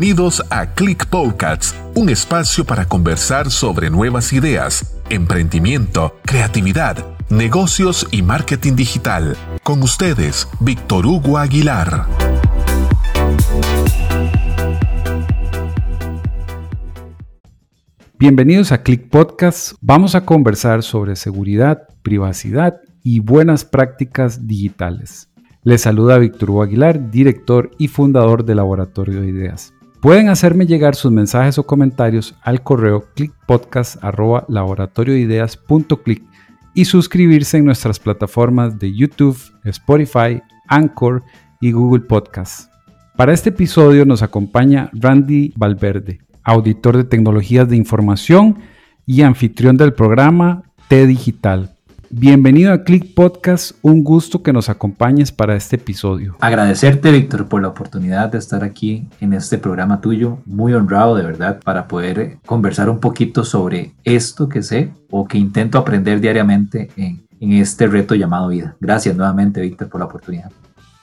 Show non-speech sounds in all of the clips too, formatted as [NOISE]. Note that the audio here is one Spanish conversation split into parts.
Bienvenidos a Click Podcasts, un espacio para conversar sobre nuevas ideas, emprendimiento, creatividad, negocios y marketing digital. Con ustedes, Víctor Hugo Aguilar. Bienvenidos a Click Podcasts. Vamos a conversar sobre seguridad, privacidad y buenas prácticas digitales. Les saluda Víctor Hugo Aguilar, director y fundador de Laboratorio de Ideas. Pueden hacerme llegar sus mensajes o comentarios al correo clickpodcast.laboratoriodeideas.click y suscribirse en nuestras plataformas de YouTube, Spotify, Anchor y Google Podcasts. Para este episodio nos acompaña Randy Valverde, auditor de tecnologías de información y anfitrión del programa T Digital. Bienvenido a Click Podcast, un gusto que nos acompañes para este episodio. Agradecerte, Víctor, por la oportunidad de estar aquí en este programa tuyo. Muy honrado, de verdad, para poder conversar un poquito sobre esto que sé o que intento aprender diariamente en, en este reto llamado vida. Gracias nuevamente, Víctor, por la oportunidad.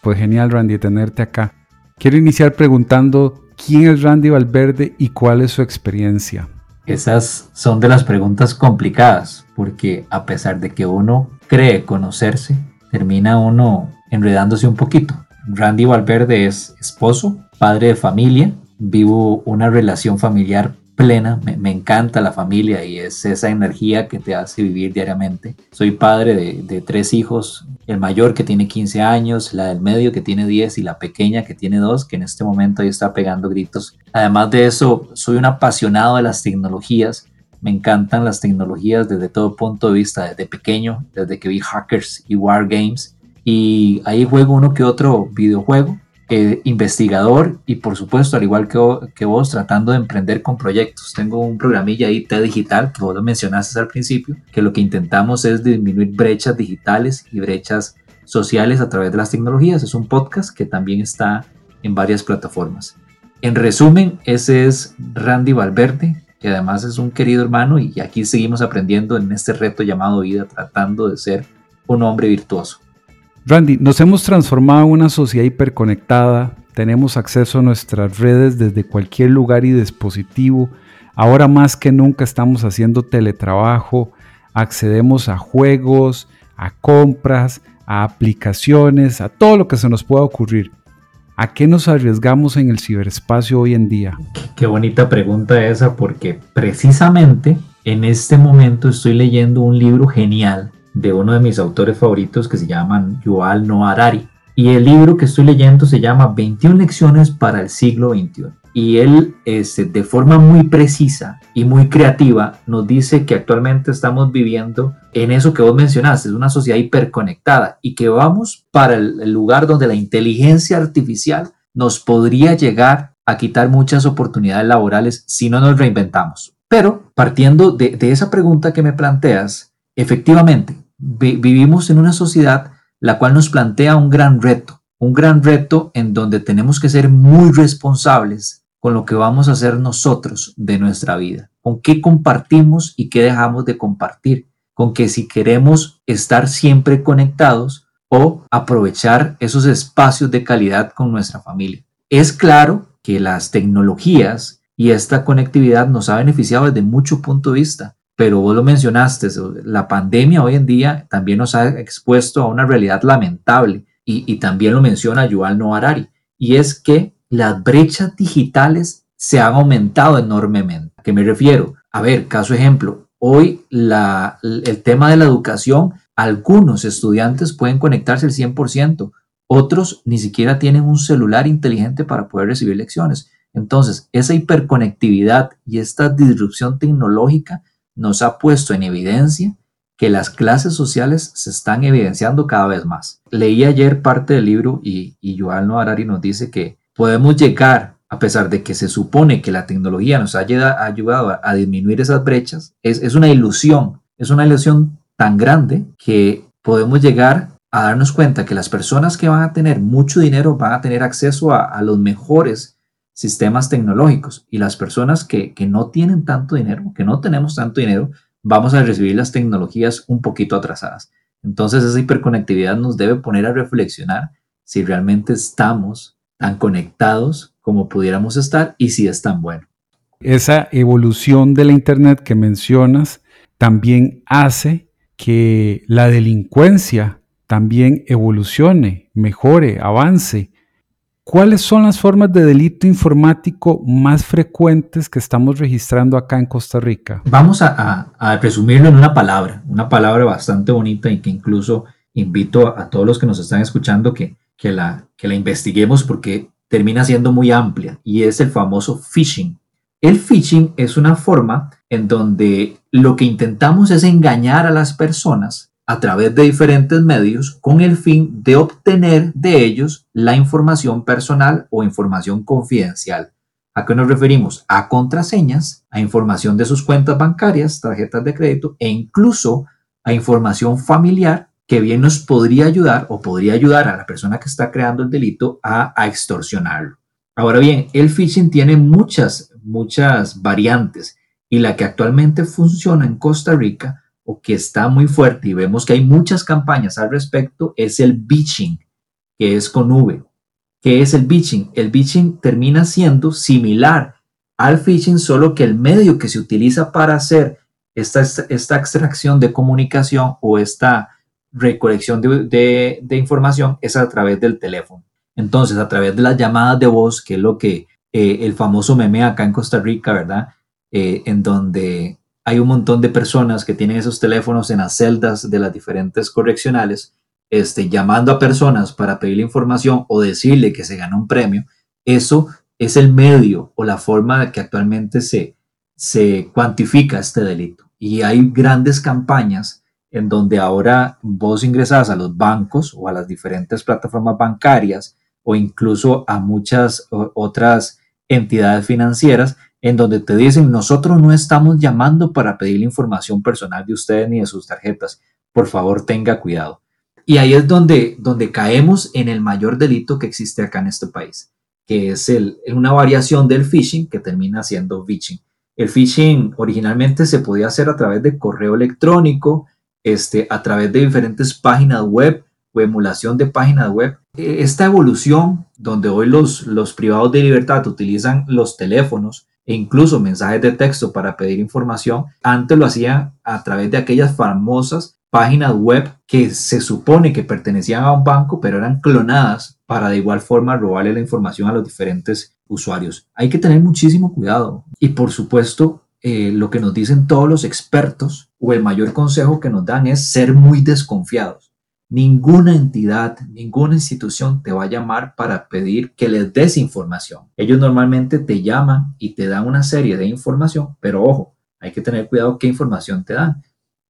Pues genial, Randy, tenerte acá. Quiero iniciar preguntando quién es Randy Valverde y cuál es su experiencia. Esas son de las preguntas complicadas, porque a pesar de que uno cree conocerse, termina uno enredándose un poquito. Randy Valverde es esposo, padre de familia, vivo una relación familiar plena, me, encanta la familia y es esa energía que te hace vivir diariamente. Soy padre de, tres hijos, el mayor que tiene 15 años, la del medio que tiene 10 y la pequeña que tiene 2, que en este momento ahí está pegando gritos. Además de eso, soy un apasionado de las tecnologías. Me encantan las tecnologías desde todo punto de vista, desde pequeño, desde que vi hackers y wargames. Y ahí juego uno que otro videojuego eh, investigador y por supuesto, al igual que, vos, tratando de emprender con proyectos. Tengo un programilla ahí, T Digital, que vos lo mencionaste al principio, que lo que intentamos es disminuir brechas digitales y brechas sociales a través de las tecnologías. Es un podcast que también está en varias plataformas. En resumen, ese es Randy Valverde, que además es un querido hermano y aquí seguimos aprendiendo en este reto llamado vida, tratando de ser un hombre virtuoso. Randy, nos hemos transformado en una sociedad hiperconectada, tenemos acceso a nuestras redes desde cualquier lugar y dispositivo, ahora más que nunca estamos haciendo teletrabajo, accedemos a juegos, a compras, a aplicaciones, a todo lo que se nos pueda ocurrir. ¿A qué nos arriesgamos en el ciberespacio hoy en día? Qué bonita pregunta esa porque precisamente en este momento estoy leyendo un libro genial de uno de mis autores favoritos que se llama Yuval Noah. Y el libro que estoy leyendo se llama 21 lecciones para el siglo XXI. Y él, este, de forma muy precisa y muy creativa, nos dice que actualmente estamos viviendo en eso que vos mencionaste, es una sociedad hiperconectada y que vamos para el lugar donde la inteligencia artificial nos podría llegar a quitar muchas oportunidades laborales si no nos reinventamos. Pero partiendo de esa pregunta que me planteas, efectivamente, vivimos en una sociedad la cual nos plantea un gran reto, un gran reto en donde tenemos que ser muy responsables con lo que vamos a hacer nosotros de nuestra vida, con qué compartimos y qué dejamos de compartir, con que si queremos estar siempre conectados o aprovechar esos espacios de calidad con nuestra familia. Es claro que las tecnologías y esta conectividad nos ha beneficiado desde mucho punto de vista, pero vos lo mencionaste, la pandemia hoy en día también nos ha expuesto a una realidad lamentable y, también lo menciona Yuval Noah Harari, y es que las brechas digitales se han aumentado enormemente. ¿A qué me refiero? A ver, caso ejemplo, hoy la, el tema de la educación, algunos estudiantes pueden conectarse al 100%, otros ni siquiera tienen un celular inteligente para poder recibir lecciones. Entonces, esa hiperconectividad y esta disrupción tecnológica nos ha puesto en evidencia que las clases sociales se están evidenciando cada vez más. Leí ayer parte del libro y, y Yuval Noah Harari nos dice que podemos llegar, a pesar de que se supone que la tecnología nos ha ayudado a, disminuir esas brechas, es, una ilusión, es una ilusión tan grande que podemos llegar a darnos cuenta que las personas que van a tener mucho dinero van a tener acceso a los mejores sistemas tecnológicos y las personas que, no tienen tanto dinero, que no tenemos tanto dinero, vamos a recibir las tecnologías un poquito atrasadas. Entonces esa hiperconectividad nos debe poner a reflexionar si realmente estamos tan conectados como pudiéramos estar y si es tan bueno. Esa evolución de la Internet que mencionas también hace que la delincuencia también evolucione, mejore, avance. ¿Cuáles son las formas de delito informático más frecuentes que estamos registrando acá en Costa Rica? Vamos a, resumirlo en una palabra, una palabra bastante bonita y que incluso invito a, todos los que nos están escuchando que, que, la, que la investiguemos porque termina siendo muy amplia y es el famoso phishing. El phishing es una forma en donde lo que intentamos es engañar a las personas a través de diferentes medios con el fin de obtener de ellos la información personal o información confidencial. ¿A qué nos referimos? A contraseñas, a información de sus cuentas bancarias, tarjetas de crédito e incluso a información familiar que bien nos podría ayudar o podría ayudar a la persona que está creando el delito a, extorsionarlo. Ahora bien, el phishing tiene muchas, muchas variantes y la que actualmente funciona en Costa Rica o que está muy fuerte y vemos que hay muchas campañas al respecto es el bitching, que es con V. ¿Qué es el bitching? El bitching termina siendo similar al phishing, solo que el medio que se utiliza para hacer esta, esta extracción de comunicación o esta recolección de, información es a través del teléfono. Entonces, a través de las llamadas de voz, que es lo que eh, el famoso meme acá en Costa Rica, ¿verdad? Eh, en donde hay un montón de personas que tienen esos teléfonos en las celdas de las diferentes correccionales, este, llamando a personas para pedirle información o decirle que se gana un premio. Eso es el medio o la forma que actualmente se, se cuantifica este delito. Y hay grandes campañas en donde ahora vos ingresas a los bancos o a las diferentes plataformas bancarias o incluso a muchas otras entidades financieras en donde te dicen, nosotros no estamos llamando para pedir la información personal de ustedes ni de sus tarjetas. Por favor, tenga cuidado. Y ahí es donde, donde caemos en el mayor delito que existe acá en este país, que es el, una variación del phishing que termina siendo phishing. El phishing originalmente se podía hacer a través de correo electrónico, este, a través de diferentes páginas web o emulación de páginas web. E, esta evolución, donde hoy los, los privados de libertad utilizan los teléfonos e incluso mensajes de texto para pedir información, antes lo hacían a través de aquellas famosas páginas web que se supone que pertenecían a un banco, pero eran clonadas para de igual forma robarle la información a los diferentes usuarios. Hay que tener muchísimo cuidado y por supuesto eh, lo que nos dicen todos los expertos o el mayor consejo que nos dan es ser muy desconfiados. Ninguna entidad, ninguna institución te va a llamar para pedir que les des información. Ellos normalmente te llaman y te dan una serie de información, pero ojo, hay que tener cuidado qué información te dan,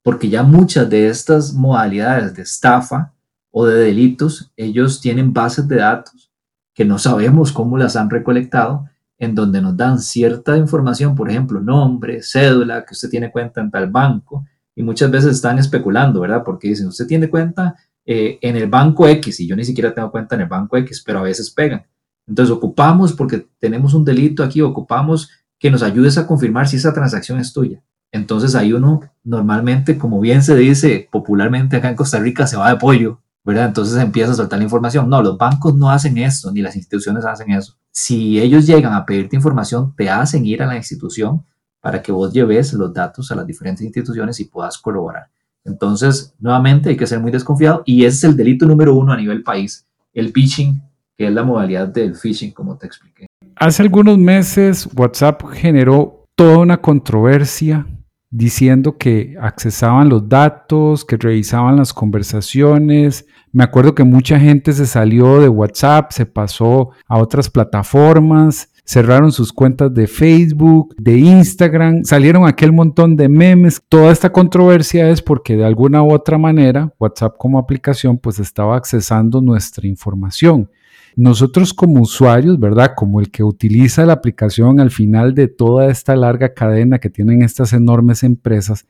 porque ya muchas de estas modalidades de estafa o de delitos, ellos tienen bases de datos que no sabemos cómo las han recolectado en donde nos dan cierta información, por ejemplo, nombre, cédula, que usted tiene cuenta en tal banco, y muchas veces están especulando, ¿verdad? Porque dicen, usted tiene cuenta eh, en el banco X, y yo ni siquiera tengo cuenta en el banco X, pero a veces pegan. Entonces ocupamos, porque tenemos un delito aquí, ocupamos que nos ayudes a confirmar si esa transacción es tuya. Entonces ahí uno normalmente, como bien se dice popularmente acá en Costa Rica, se va de pollo, ¿verdad? Entonces empieza a soltar la información. No, los bancos no hacen esto, ni las instituciones hacen eso si ellos llegan a pedirte información, te hacen ir a la institución para que vos lleves los datos a las diferentes instituciones y puedas corroborar. Entonces, nuevamente hay que ser muy desconfiado y ese es el delito número uno a nivel país, el phishing, que es la modalidad del phishing, como te expliqué. Hace algunos meses WhatsApp generó toda una controversia diciendo que accesaban los datos, que revisaban las conversaciones. Me acuerdo que mucha gente se salió de WhatsApp, se pasó a otras plataformas, cerraron sus cuentas de Facebook, de Instagram, salieron aquel montón de memes. Toda esta controversia es porque de alguna u otra manera WhatsApp como aplicación pues estaba accesando nuestra información nosotros como usuarios, ¿verdad? Como el que utiliza la aplicación al final de toda esta larga cadena que tienen estas enormes empresas,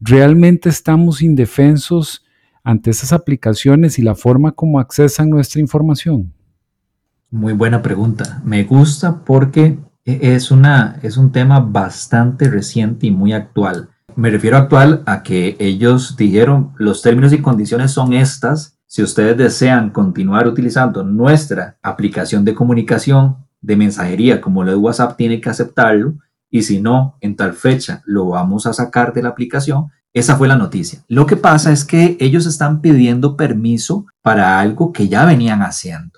¿realmente estamos indefensos ante esas aplicaciones y la forma como accesan nuestra información? Muy buena pregunta. Me gusta porque es, una, es un tema bastante reciente y muy actual. Me refiero actual a que ellos dijeron los términos y condiciones son estas si ustedes desean continuar utilizando nuestra aplicación de comunicación de mensajería como lo de WhatsApp tiene que aceptarlo y si no, en tal fecha lo vamos a sacar de la aplicación. Esa fue la noticia. Lo que pasa es que ellos están pidiendo permiso para algo que ya venían haciendo.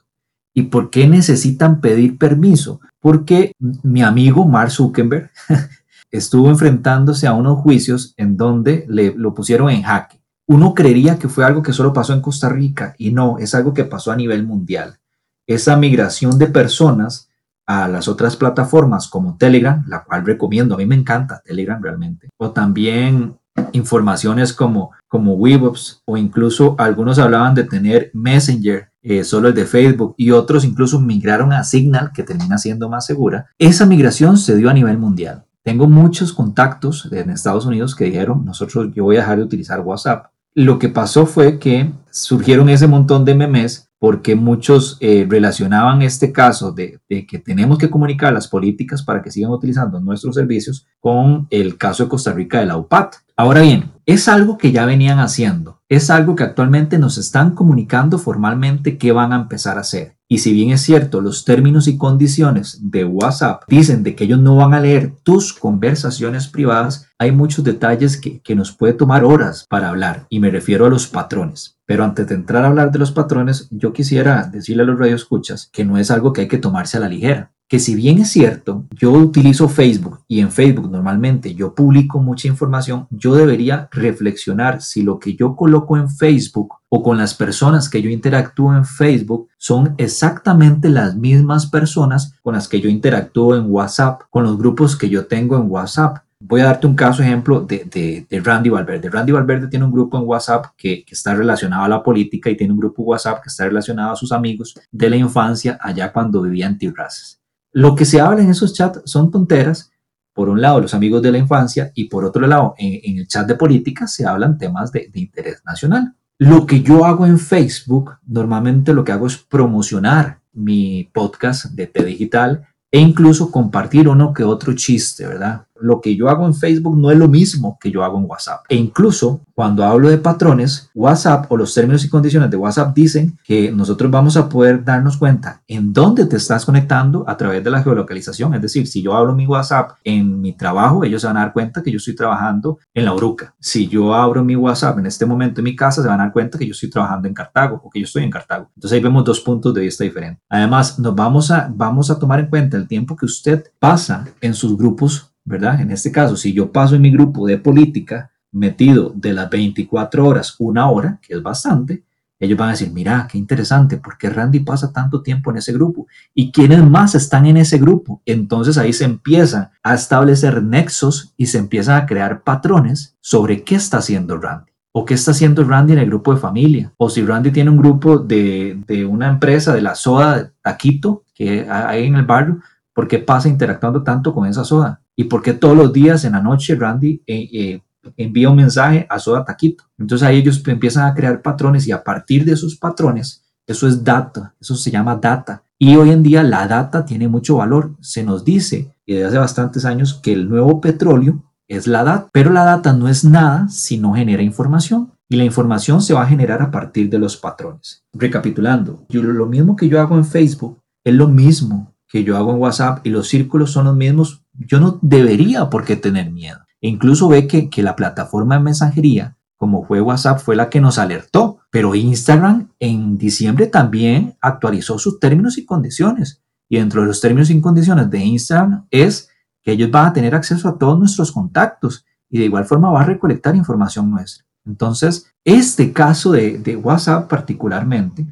¿Y por qué necesitan pedir permiso? Porque mi amigo Mark Zuckerberg [LAUGHS] estuvo enfrentándose a unos juicios en donde le, lo pusieron en jaque. Uno creería que fue algo que solo pasó en Costa Rica y no, es algo que pasó a nivel mundial. Esa migración de personas a las otras plataformas como Telegram, la cual recomiendo, a mí me encanta Telegram realmente, o también informaciones como, como Weebops o incluso algunos hablaban de tener Messenger, eh, solo el de Facebook y otros incluso migraron a Signal, que termina siendo más segura. Esa migración se dio a nivel mundial. Tengo muchos contactos en Estados Unidos que dijeron, nosotros yo voy a dejar de utilizar WhatsApp. Lo que pasó fue que surgieron ese montón de memes porque muchos eh, relacionaban este caso de, que tenemos que comunicar las políticas para que sigan utilizando nuestros servicios con el caso de Costa Rica de la UPAT. Ahora bien, es algo que ya venían haciendo, es algo que actualmente nos están comunicando formalmente que van a empezar a hacer. Y si bien es cierto, los términos y condiciones de WhatsApp dicen de que ellos no van a leer tus conversaciones privadas, hay muchos detalles que, que nos puede tomar horas para hablar y me refiero a los patrones. Pero antes de entrar a hablar de los patrones, yo quisiera decirle a los radioescuchas que no es algo que hay que tomarse a la ligera que si bien es cierto, yo utilizo Facebook y en Facebook normalmente yo publico mucha información, yo debería reflexionar si lo que yo coloco en Facebook o con las personas que yo interactúo en Facebook son exactamente las mismas personas con las que yo interactúo en WhatsApp, con los grupos que yo tengo en WhatsApp. Voy a darte un caso ejemplo de, Randy Valverde. Randy Valverde tiene un grupo en WhatsApp que, está relacionado a la política y tiene un grupo WhatsApp que está relacionado a sus amigos de la infancia allá cuando vivía en Tirraces. Lo que se habla en esos chats son tonteras. Por un lado, los amigos de la infancia y por otro lado, en, el chat de política se hablan temas de, de interés nacional. Lo que yo hago en Facebook, normalmente lo que hago es promocionar mi podcast de T Digital e incluso compartir uno que otro chiste, ¿verdad? Lo que yo hago en Facebook no es lo mismo que yo hago en WhatsApp. E incluso cuando hablo de patrones, WhatsApp o los términos y condiciones de WhatsApp dicen que nosotros vamos a poder darnos cuenta en dónde te estás conectando a través de la geolocalización. Es decir, si yo hablo mi WhatsApp en mi trabajo, ellos se van a dar cuenta que yo estoy trabajando en la Uruca. Si yo abro mi WhatsApp en este momento en mi casa, se van a dar cuenta que yo estoy trabajando en Cartago o que yo estoy en Cartago. Entonces ahí vemos dos puntos de vista diferentes. Además, nos vamos a, vamos a tomar en cuenta el tiempo que usted pasa en sus grupos ¿verdad? En este caso, si yo paso en mi grupo de política metido de las 24 horas, una hora, que es bastante, ellos van a decir, mira, qué interesante, ¿por qué Randy pasa tanto tiempo en ese grupo? ¿Y quiénes más están en ese grupo? Entonces ahí se empiezan a establecer nexos y se empiezan a crear patrones sobre qué está haciendo Randy. ¿O qué está haciendo Randy en el grupo de familia? O si Randy tiene un grupo de, de una empresa de la soda Taquito que hay en el barrio, ¿por qué pasa interactuando tanto con esa soda? ¿Y por qué todos los días en la noche Randy eh, eh, envía un mensaje a Soda Taquito? Entonces ahí ellos empiezan a crear patrones y a partir de esos patrones, eso es data, eso se llama data. Y hoy en día la data tiene mucho valor. Se nos dice, y desde hace bastantes años, que el nuevo petróleo es la data, pero la data no es nada si no genera información. Y la información se va a generar a partir de los patrones. Recapitulando, yo, lo mismo que yo hago en Facebook es lo mismo que yo hago en WhatsApp y los círculos son los mismos yo no debería por qué tener miedo. E incluso ve que, que la plataforma de mensajería, como fue WhatsApp, fue la que nos alertó. Pero Instagram en diciembre también actualizó sus términos y condiciones. Y dentro de los términos y condiciones de Instagram es que ellos van a tener acceso a todos nuestros contactos y de igual forma va a recolectar información nuestra. Entonces, este caso de, de WhatsApp particularmente,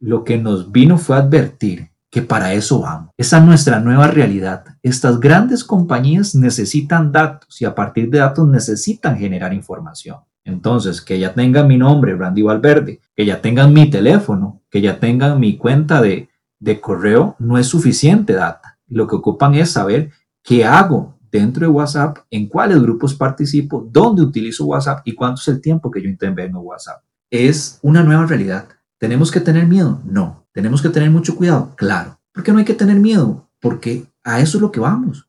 lo que nos vino fue advertir que para eso vamos. Esa es nuestra nueva realidad. Estas grandes compañías necesitan datos y a partir de datos necesitan generar información. Entonces, que ya tengan mi nombre, Randy Valverde, que ya tengan mi teléfono, que ya tengan mi cuenta de, de correo, no es suficiente data. Lo que ocupan es saber qué hago dentro de WhatsApp, en cuáles grupos participo, dónde utilizo WhatsApp y cuánto es el tiempo que yo intervengo en WhatsApp. Es una nueva realidad. ¿Tenemos que tener miedo? No. ¿Tenemos que tener mucho cuidado? Claro. ¿Por qué no hay que tener miedo? Porque a eso es lo que vamos.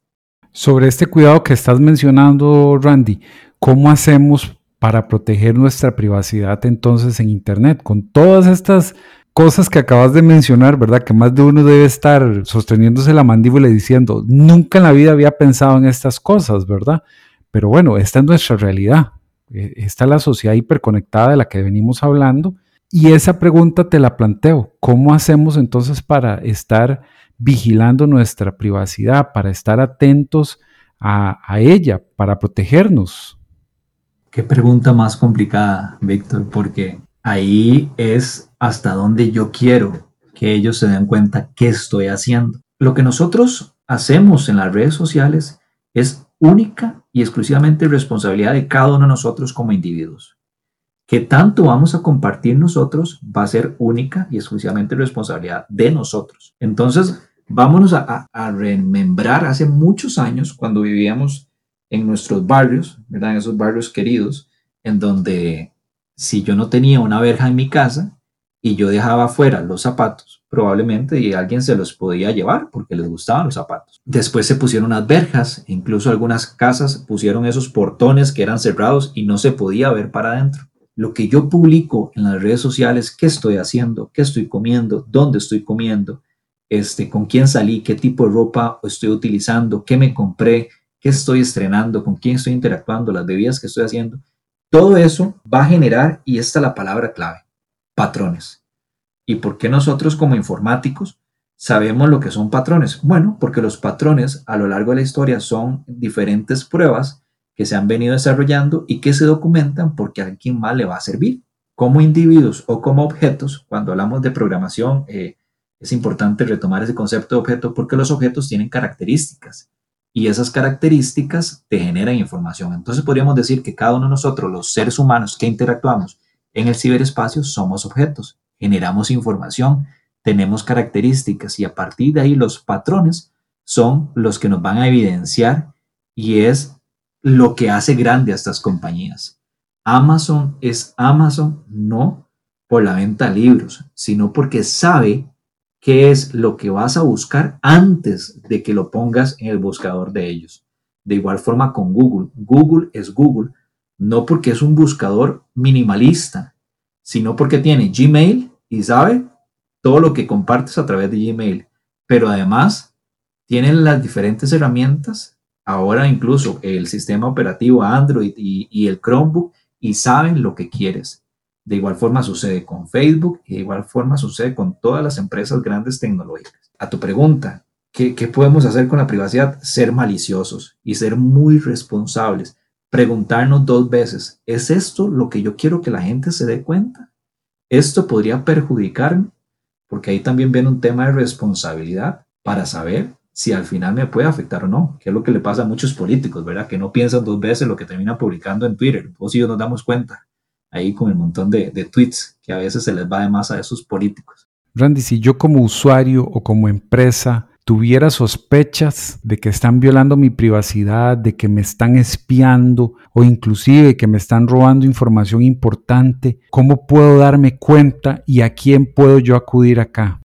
Sobre este cuidado que estás mencionando, Randy, ¿cómo hacemos para proteger nuestra privacidad entonces en Internet? Con todas estas cosas que acabas de mencionar, ¿verdad? Que más de uno debe estar sosteniéndose la mandíbula y diciendo, nunca en la vida había pensado en estas cosas, ¿verdad? Pero bueno, esta es nuestra realidad. E, esta es la sociedad hiperconectada de la que venimos hablando. Y esa pregunta te la planteo. ¿Cómo hacemos entonces para estar vigilando nuestra privacidad, para estar atentos a, ella, para protegernos? Qué pregunta más complicada, Víctor, porque ahí es hasta donde yo quiero que ellos se den cuenta qué estoy haciendo. Lo que nosotros hacemos en las redes sociales es única y exclusivamente responsabilidad de cada uno de nosotros como individuos. Que tanto vamos a compartir nosotros va a ser única y exclusivamente responsabilidad de nosotros. Entonces, vámonos a, remembrar hace muchos años cuando vivíamos en nuestros barrios, ¿verdad? En esos barrios queridos, en donde si yo no tenía una verja en mi casa y yo dejaba afuera los zapatos, probablemente y alguien se los podía llevar porque les gustaban los zapatos. Después se pusieron unas verjas, incluso algunas casas pusieron esos portones que eran cerrados y no se podía ver para adentro. Lo que yo publico en las redes sociales, qué estoy haciendo, qué estoy comiendo, dónde estoy comiendo, este, con quién salí, qué tipo de ropa estoy utilizando, qué me compré, qué estoy estrenando, con quién estoy interactuando, las bebidas que estoy haciendo, todo eso va a generar, y esta es la palabra clave, patrones. ¿Y por qué nosotros como informáticos sabemos lo que son patrones? Bueno, porque los patrones a lo largo de la historia son diferentes pruebas que se han venido desarrollando y que se documentan porque a alguien más le va a servir. Como individuos o como objetos, cuando hablamos de programación, eh, es importante retomar ese concepto de objeto porque los objetos tienen características y esas características te generan información. Entonces podríamos decir que cada uno de nosotros, los seres humanos que interactuamos en el ciberespacio, somos objetos, generamos información, tenemos características y a partir de ahí los patrones son los que nos van a evidenciar y es lo que hace grande a estas compañías. Amazon es Amazon no por la venta de libros, sino porque sabe qué es lo que vas a buscar antes de que lo pongas en el buscador de ellos. De igual forma con Google. Google es Google, no porque es un buscador minimalista, sino porque tiene Gmail y sabe todo lo que compartes a través de Gmail. Pero además tienen las diferentes herramientas, ahora incluso el sistema operativo Android y, el Chromebook, y saben lo que quieres. De igual forma sucede con Facebook y de igual forma sucede con todas las empresas grandes tecnológicas. A tu pregunta, ¿qué, podemos hacer con la privacidad? Ser maliciosos y ser muy responsables. Preguntarnos dos veces, ¿es esto lo que yo quiero que la gente se dé cuenta? ¿Esto podría perjudicarme? Porque ahí también viene un tema de responsabilidad para saber si al final me puede afectar o no, que es lo que le pasa a muchos políticos, ¿verdad? Que no piensan dos veces lo que terminan publicando en Twitter. O si nos damos cuenta ahí con el montón de, tweets que a veces se les va de más a esos políticos. Randy, si yo como usuario o como empresa tuviera sospechas de que están violando mi privacidad, de que me están espiando o inclusive que me están robando información importante, ¿cómo puedo darme cuenta y a quién puedo yo acudir acá?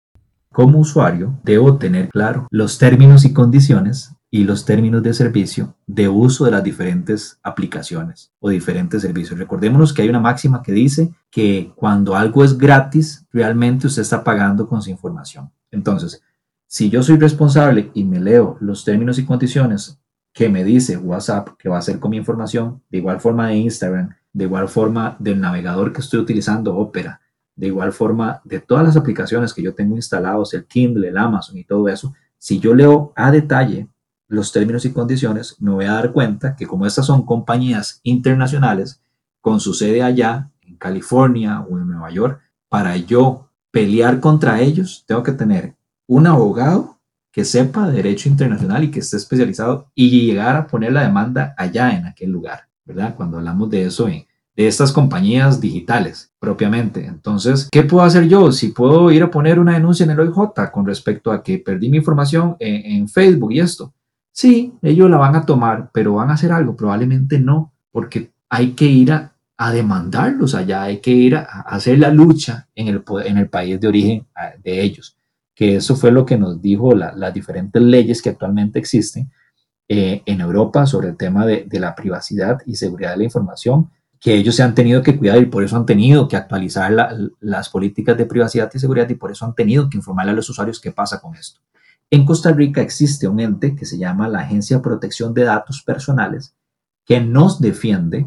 Como usuario, debo tener claro los términos y condiciones y los términos de servicio de uso de las diferentes aplicaciones o diferentes servicios. Recordémonos que hay una máxima que dice que cuando algo es gratis, realmente usted está pagando con su información. Entonces, si yo soy responsable y me leo los términos y condiciones que me dice WhatsApp que va a hacer con mi información, de igual forma de Instagram, de igual forma del navegador que estoy utilizando, Opera, de igual forma de todas las aplicaciones que yo tengo instalados, el Kindle, el Amazon y todo eso, si yo leo a detalle los términos y condiciones, me voy a dar cuenta que como estas son compañías internacionales con su sede allá, en California o en Nueva York, para yo pelear contra ellos, tengo que tener un abogado que sepa derecho internacional y que esté especializado y llegar a poner la demanda allá en aquel lugar, ¿verdad? Cuando hablamos de eso, de estas compañías digitales propiamente. Entonces, ¿qué puedo hacer yo? Si puedo ir a poner una denuncia en el OIJ con respecto a que perdí mi información en, Facebook y esto, Sí, ellos la van a tomar, pero van a hacer algo, probablemente no, porque hay que ir a, demandarlos allá, hay que ir a, hacer la lucha en el, en el país de origen de ellos, que eso fue lo que nos dijo las diferentes leyes que actualmente existen eh, en Europa sobre el tema de, de la privacidad y seguridad de la información. Que ellos se han tenido que cuidar y por eso han tenido que actualizar las políticas de privacidad y seguridad y por eso han tenido que informarle a los usuarios qué pasa con esto. En Costa Rica existe un ente que se llama la Agencia de Protección de Datos Personales que nos defiende,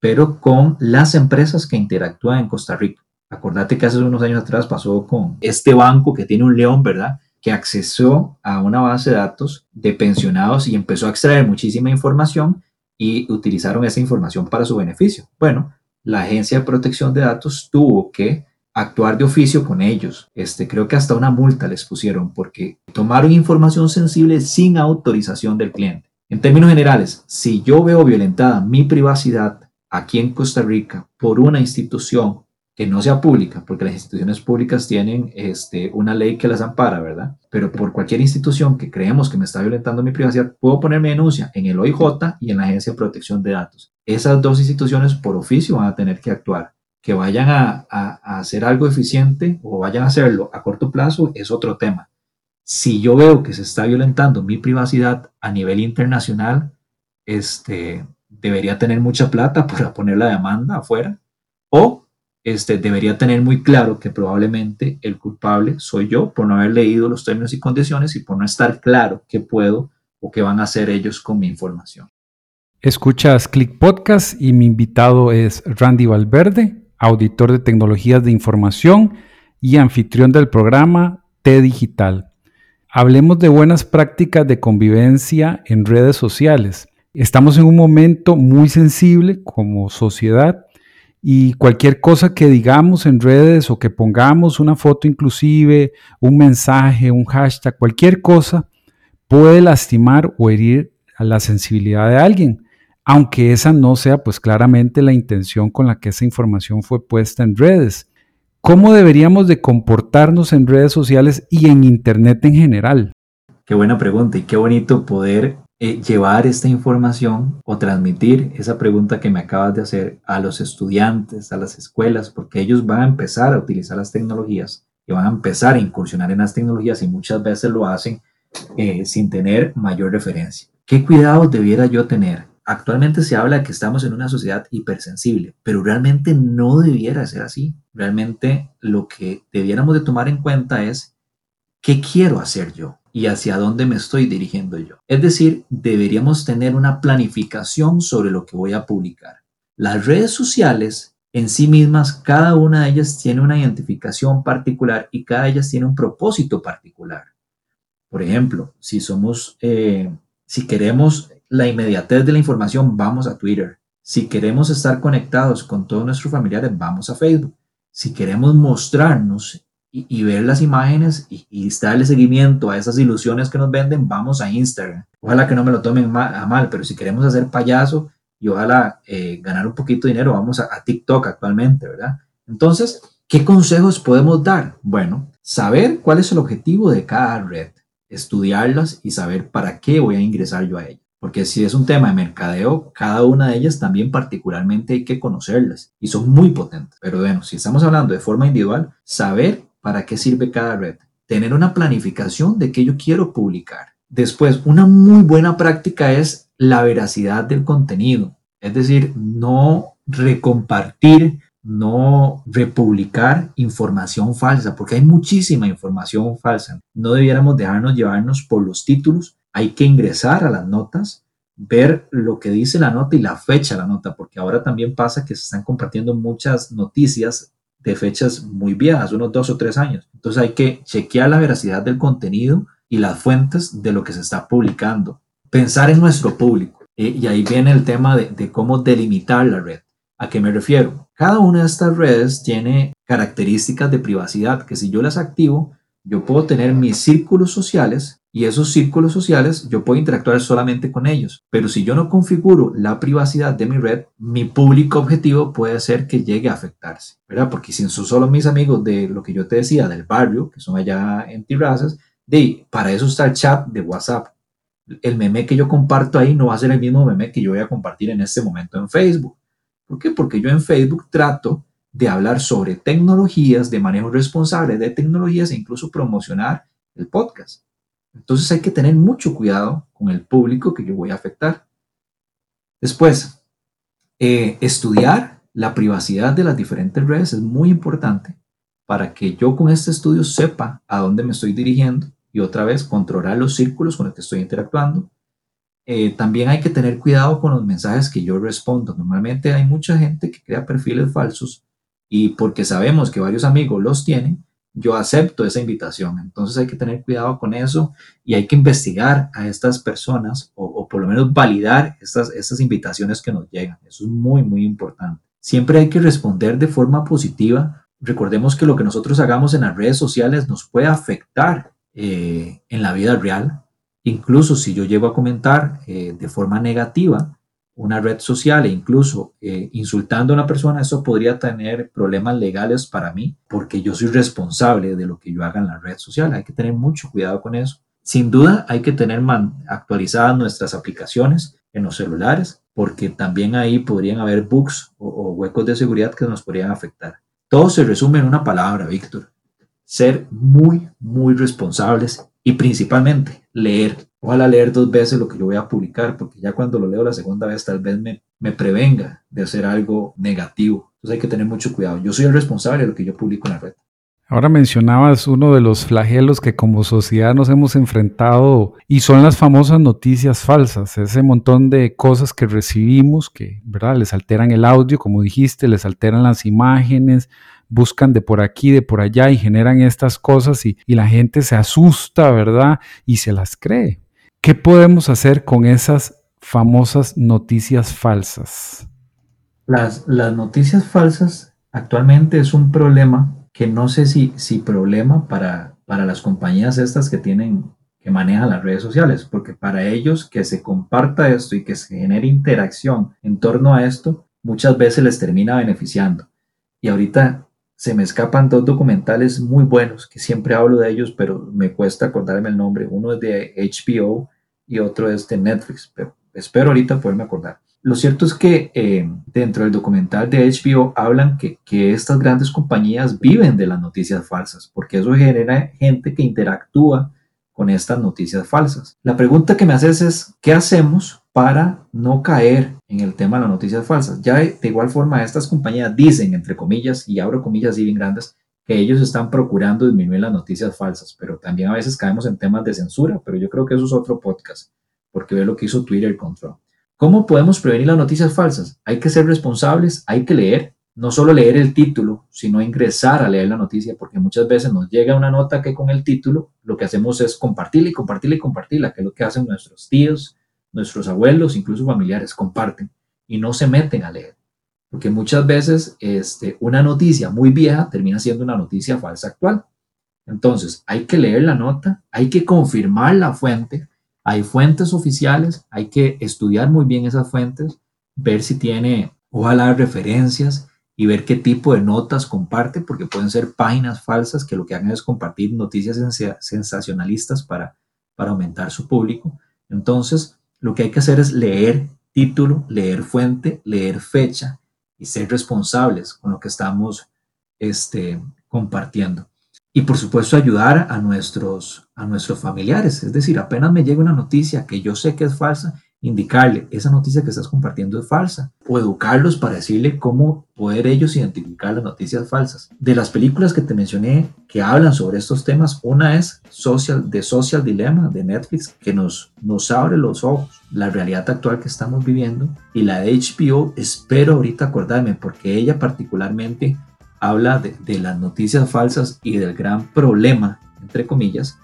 pero con las empresas que interactúan en Costa Rica. Acordate que hace unos años atrás pasó con este banco que tiene un león, ¿verdad? Que accesó a una base de datos de pensionados y empezó a extraer muchísima información y utilizaron esa información para su beneficio. Bueno, la Agencia de Protección de Datos tuvo que actuar de oficio con ellos. Este, creo que hasta una multa les pusieron porque tomaron información sensible sin autorización del cliente. En términos generales, si yo veo violentada mi privacidad aquí en Costa Rica por una institución que no sea pública, porque las instituciones públicas tienen este, una ley que las ampara, ¿verdad? Pero por cualquier institución que creemos que me está violentando mi privacidad, puedo poner mi denuncia en el OIJ y en la Agencia de Protección de Datos. Esas dos instituciones por oficio van a tener que actuar. Que vayan a, hacer algo eficiente o vayan a hacerlo a corto plazo es otro tema. Si yo veo que se está violentando mi privacidad a nivel internacional, este, debería tener mucha plata [LAUGHS] para poner la demanda afuera o este, debería tener muy claro que probablemente el culpable soy yo por no haber leído los términos y condiciones y por no estar claro qué puedo o qué van a hacer ellos con mi información. Escuchas Click Podcast y mi invitado es Randy Valverde, auditor de tecnologías de información y anfitrión del programa T Digital. Hablemos de buenas prácticas de convivencia en redes sociales. Estamos en un momento muy sensible como sociedad y cualquier cosa que digamos en redes o que pongamos una foto inclusive, un mensaje, un hashtag, cualquier cosa puede lastimar o herir a la sensibilidad de alguien, aunque esa no sea pues claramente la intención con la que esa información fue puesta en redes. ¿Cómo deberíamos de comportarnos en redes sociales y en Internet en general? Qué buena pregunta y qué bonito poder eh, llevar esta información o transmitir esa pregunta que me acabas de hacer a los estudiantes, a las escuelas, porque ellos van a empezar a utilizar las tecnologías y van a empezar a incursionar en las tecnologías y muchas veces lo hacen eh, sin tener mayor referencia. ¿Qué cuidados debiera yo tener? Actualmente se habla que estamos en una sociedad hipersensible, pero realmente no debiera ser así. Realmente lo que debiéramos de tomar en cuenta es qué quiero hacer yo y hacia dónde me estoy dirigiendo yo. Es decir, deberíamos tener una planificación sobre lo que voy a publicar. Las redes sociales en sí mismas, cada una de ellas tiene una identificación particular y cada de ellas tiene un propósito particular. Por ejemplo, si eh, si queremos la inmediatez de la información, vamos a Twitter. Si queremos estar conectados con todos nuestros familiares, vamos a Facebook. Si queremos mostrarnos y, ver las imágenes y, darle seguimiento a esas ilusiones que nos venden, vamos a Instagram. Ojalá que no me lo tomen a mal, pero si queremos hacer payaso y ojalá eh, ganar un poquito de dinero, vamos a, a TikTok actualmente, ¿verdad? Entonces, ¿qué consejos podemos dar? Bueno, saber cuál es el objetivo de cada red, estudiarlas y saber para qué voy a ingresar yo a ella. Porque si es un tema de mercadeo, cada una de ellas también particularmente hay que conocerlas y son muy potentes. Pero bueno, si estamos hablando de forma individual, saber para qué sirve cada red, tener una planificación de qué yo quiero publicar. Después, una muy buena práctica es la veracidad del contenido, es decir, no recompartir, no republicar información falsa, porque hay muchísima información falsa. No debiéramos dejarnos llevarnos por los títulos, hay que ingresar a las notas, ver lo que dice la nota y la fecha de la nota, porque ahora también pasa que se están compartiendo muchas noticias de fechas muy viejas, unos dos o tres años. Entonces hay que chequear la veracidad del contenido y las fuentes de lo que se está publicando. Pensar en nuestro público. Eh, y ahí viene el tema de, de cómo delimitar la red. ¿A qué me refiero? Cada una de estas redes tiene características de privacidad que si yo las activo, yo puedo tener mis círculos sociales y esos círculos sociales yo puedo interactuar solamente con ellos. Pero si yo no configuro la privacidad de mi red, mi público objetivo puede ser que llegue a afectarse, ¿verdad? Porque si son solo mis amigos de lo que yo te decía del barrio, que son allá en Tirrazas, de para eso está el chat de WhatsApp. El meme que yo comparto ahí no va a ser el mismo meme que yo voy a compartir en este momento en Facebook. ¿Por qué? Porque yo en Facebook trato de hablar sobre tecnologías, de manejo responsable de tecnologías e incluso promocionar el podcast. Entonces hay que tener mucho cuidado con el público que yo voy a afectar. Después, Eh, estudiar la privacidad de las diferentes redes es muy importante para que yo con este estudio sepa a dónde me estoy dirigiendo y otra vez controlar los círculos con los que estoy interactuando. Eh, también hay que tener cuidado con los mensajes que yo respondo. Normalmente hay mucha gente que crea perfiles falsos y porque sabemos que varios amigos los tienen, yo acepto esa invitación. Entonces hay que tener cuidado con eso y hay que investigar a estas personas o, por lo menos validar estas, estas invitaciones que nos llegan. Eso es muy, muy importante. Siempre hay que responder de forma positiva. Recordemos que lo que nosotros hagamos en las redes sociales nos puede afectar eh, en la vida real. Incluso si yo llego a comentar eh, de forma negativa una red social e incluso eh, insultando a una persona, eso podría tener problemas legales para mí porque yo soy responsable de lo que yo haga en la red social. Hay que tener mucho cuidado con eso. Sin duda hay que tener actualizadas nuestras aplicaciones en los celulares porque también ahí podrían haber bugs o huecos de seguridad que nos podrían afectar. Todo se resume en una palabra, Víctor. Ser muy, muy responsables y principalmente leer. Ojalá leer dos veces lo que yo voy a publicar, porque ya cuando lo leo la segunda vez tal vez me, me prevenga de hacer algo negativo. Entonces hay que tener mucho cuidado. Yo soy el responsable de lo que yo publico en la red. Ahora mencionabas uno de los flagelos que como sociedad nos hemos enfrentado y son las famosas noticias falsas, ese montón de cosas que recibimos que, ¿verdad? Les alteran el audio, como dijiste, les alteran las imágenes, buscan de por aquí, de por allá y generan estas cosas y, la gente se asusta, ¿verdad? Y se las cree. ¿Qué podemos hacer con esas famosas noticias falsas? Las, noticias falsas actualmente es un problema que no sé si, si problema para, para las compañías estas que tienen que manejan las redes sociales, porque para ellos que se comparta esto y que se genere interacción en torno a esto, muchas veces les termina beneficiando. Y ahorita se me escapan dos documentales muy buenos, que siempre hablo de ellos, pero me cuesta acordarme el nombre. Uno es de HBO y otro es de Netflix, pero espero ahorita poderme acordar. Lo cierto es que eh, dentro del documental de HBO hablan que, que estas grandes compañías viven de las noticias falsas, porque eso genera gente que interactúa con estas noticias falsas. La pregunta que me haces es, ¿qué hacemos para no caer en el tema de las noticias falsas. Ya de, igual forma, estas compañías dicen, entre comillas, y abro comillas y bien grandes, que ellos están procurando disminuir las noticias falsas, pero también a veces caemos en temas de censura, pero yo creo que eso es otro podcast, porque ve lo que hizo Twitter contra. ¿Cómo podemos prevenir las noticias falsas? Hay que ser responsables, hay que leer, no solo leer el título, sino ingresar a leer la noticia, porque muchas veces nos llega una nota que con el título lo que hacemos es compartirla y compartirla y compartirla, que es lo que hacen nuestros tíos, nuestros abuelos, incluso familiares, comparten y no se meten a leer. Porque muchas veces este, una noticia muy vieja termina siendo una noticia falsa actual. Entonces, hay que leer la nota, hay que confirmar la fuente, hay fuentes oficiales, hay que estudiar muy bien esas fuentes, ver si tiene, ojalá, referencias y ver qué tipo de notas comparte, porque pueden ser páginas falsas que lo que hagan es compartir noticias sensacionalistas para, para aumentar su público. Entonces, lo que hay que hacer es leer título, leer fuente, leer fecha y ser responsables con lo que estamos este, compartiendo. Y por supuesto ayudar a nuestros, a nuestros familiares. Es decir, apenas me llega una noticia que yo sé que es falsa, indicarle, esa noticia que estás compartiendo es falsa, o educarlos para decirle cómo poder ellos identificar las noticias falsas. De las películas que te mencioné que hablan sobre estos temas, una es Social, The Social Dilemma de Netflix, que nos, nos abre los ojos, la realidad actual que estamos viviendo, y la de HBO, espero ahorita acordarme, porque ella particularmente habla de, de las noticias falsas y del gran problema, entre comillas,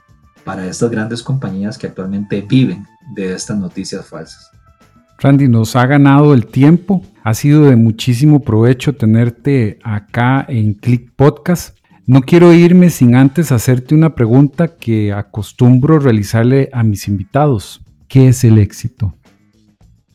para estas grandes compañías que actualmente viven de estas noticias falsas. Randy, nos ha ganado el tiempo. Ha sido de muchísimo provecho tenerte acá en Click Podcast. No quiero irme sin antes hacerte una pregunta que acostumbro realizarle a mis invitados. ¿Qué es el éxito?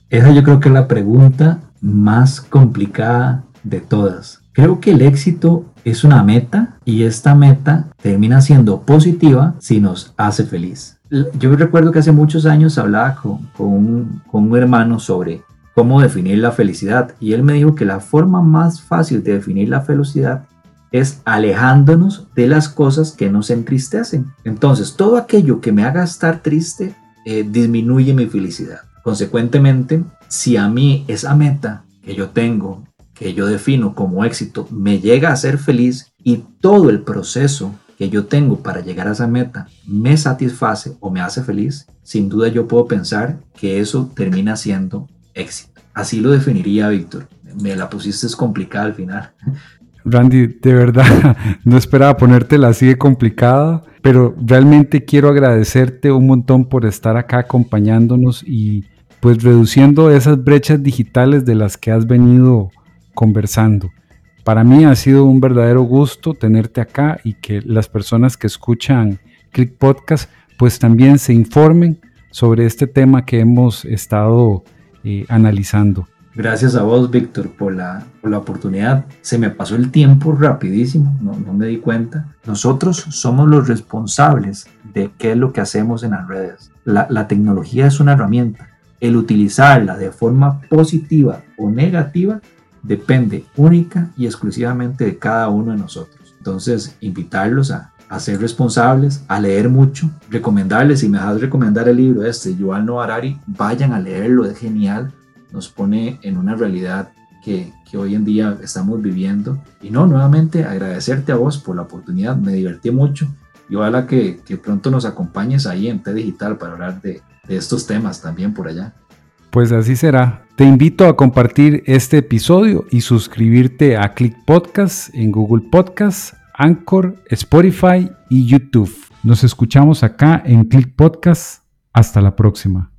Esa yo creo que es la pregunta más complicada de todas. Creo que el éxito es una meta y esta meta termina siendo positiva si nos hace feliz yo recuerdo que hace muchos años hablaba con, un, con, un, hermano sobre cómo definir la felicidad y él me dijo que la forma más fácil de definir la felicidad es alejándonos de las cosas que nos entristecen. Entonces, todo aquello que me haga estar triste eh, disminuye mi felicidad. Consecuentemente, si a mí esa meta que yo tengo, que yo defino como éxito, me llega a ser feliz y todo el proceso que yo tengo para llegar a esa meta me satisface o me hace feliz, sin duda yo puedo pensar que eso termina siendo éxito. Así lo definiría Víctor. Me la pusiste complicada al final. Randy, de verdad, [LAUGHS] no esperaba ponértela así de complicada, pero realmente quiero agradecerte un montón por estar acá acompañándonos y pues reduciendo esas brechas digitales de las que has venido conversando. Para mí ha sido un verdadero gusto tenerte acá y que las personas que escuchan Click Podcast pues también se informen sobre este tema que hemos estado eh, analizando. Gracias a vos, Víctor, por la, por la oportunidad. Se me pasó el tiempo rapidísimo, no, no me di cuenta. Nosotros somos los responsables de qué es lo que hacemos en las redes. La, la tecnología es una herramienta. El utilizarla de forma positiva o negativa depende única y exclusivamente de cada uno de nosotros. Entonces, invitarlos a, ser responsables, a leer mucho, recomendarles, si me dejas recomendar el libro este, Yuval Noah Harari, vayan a leerlo, es genial nos pone en una realidad que, que, hoy en día estamos viviendo. Y no, nuevamente agradecerte a vos por la oportunidad, me divertí mucho y ojalá que, que pronto nos acompañes ahí en T Digital para hablar de, de estos temas también por allá. Pues así será. Te invito a compartir este episodio y suscribirte a Click Podcast en Google Podcast, Anchor, Spotify y YouTube. Nos escuchamos acá en Click Podcast. Hasta la próxima.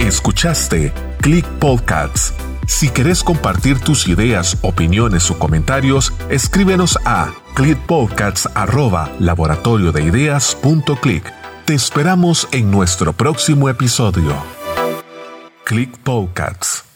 Escuchaste Click Podcasts. Si querés compartir tus ideas, opiniones o comentarios, escríbenos a clickpodcasts@laboratoriodeideas.click. Te esperamos en nuestro próximo episodio. Click Podcasts.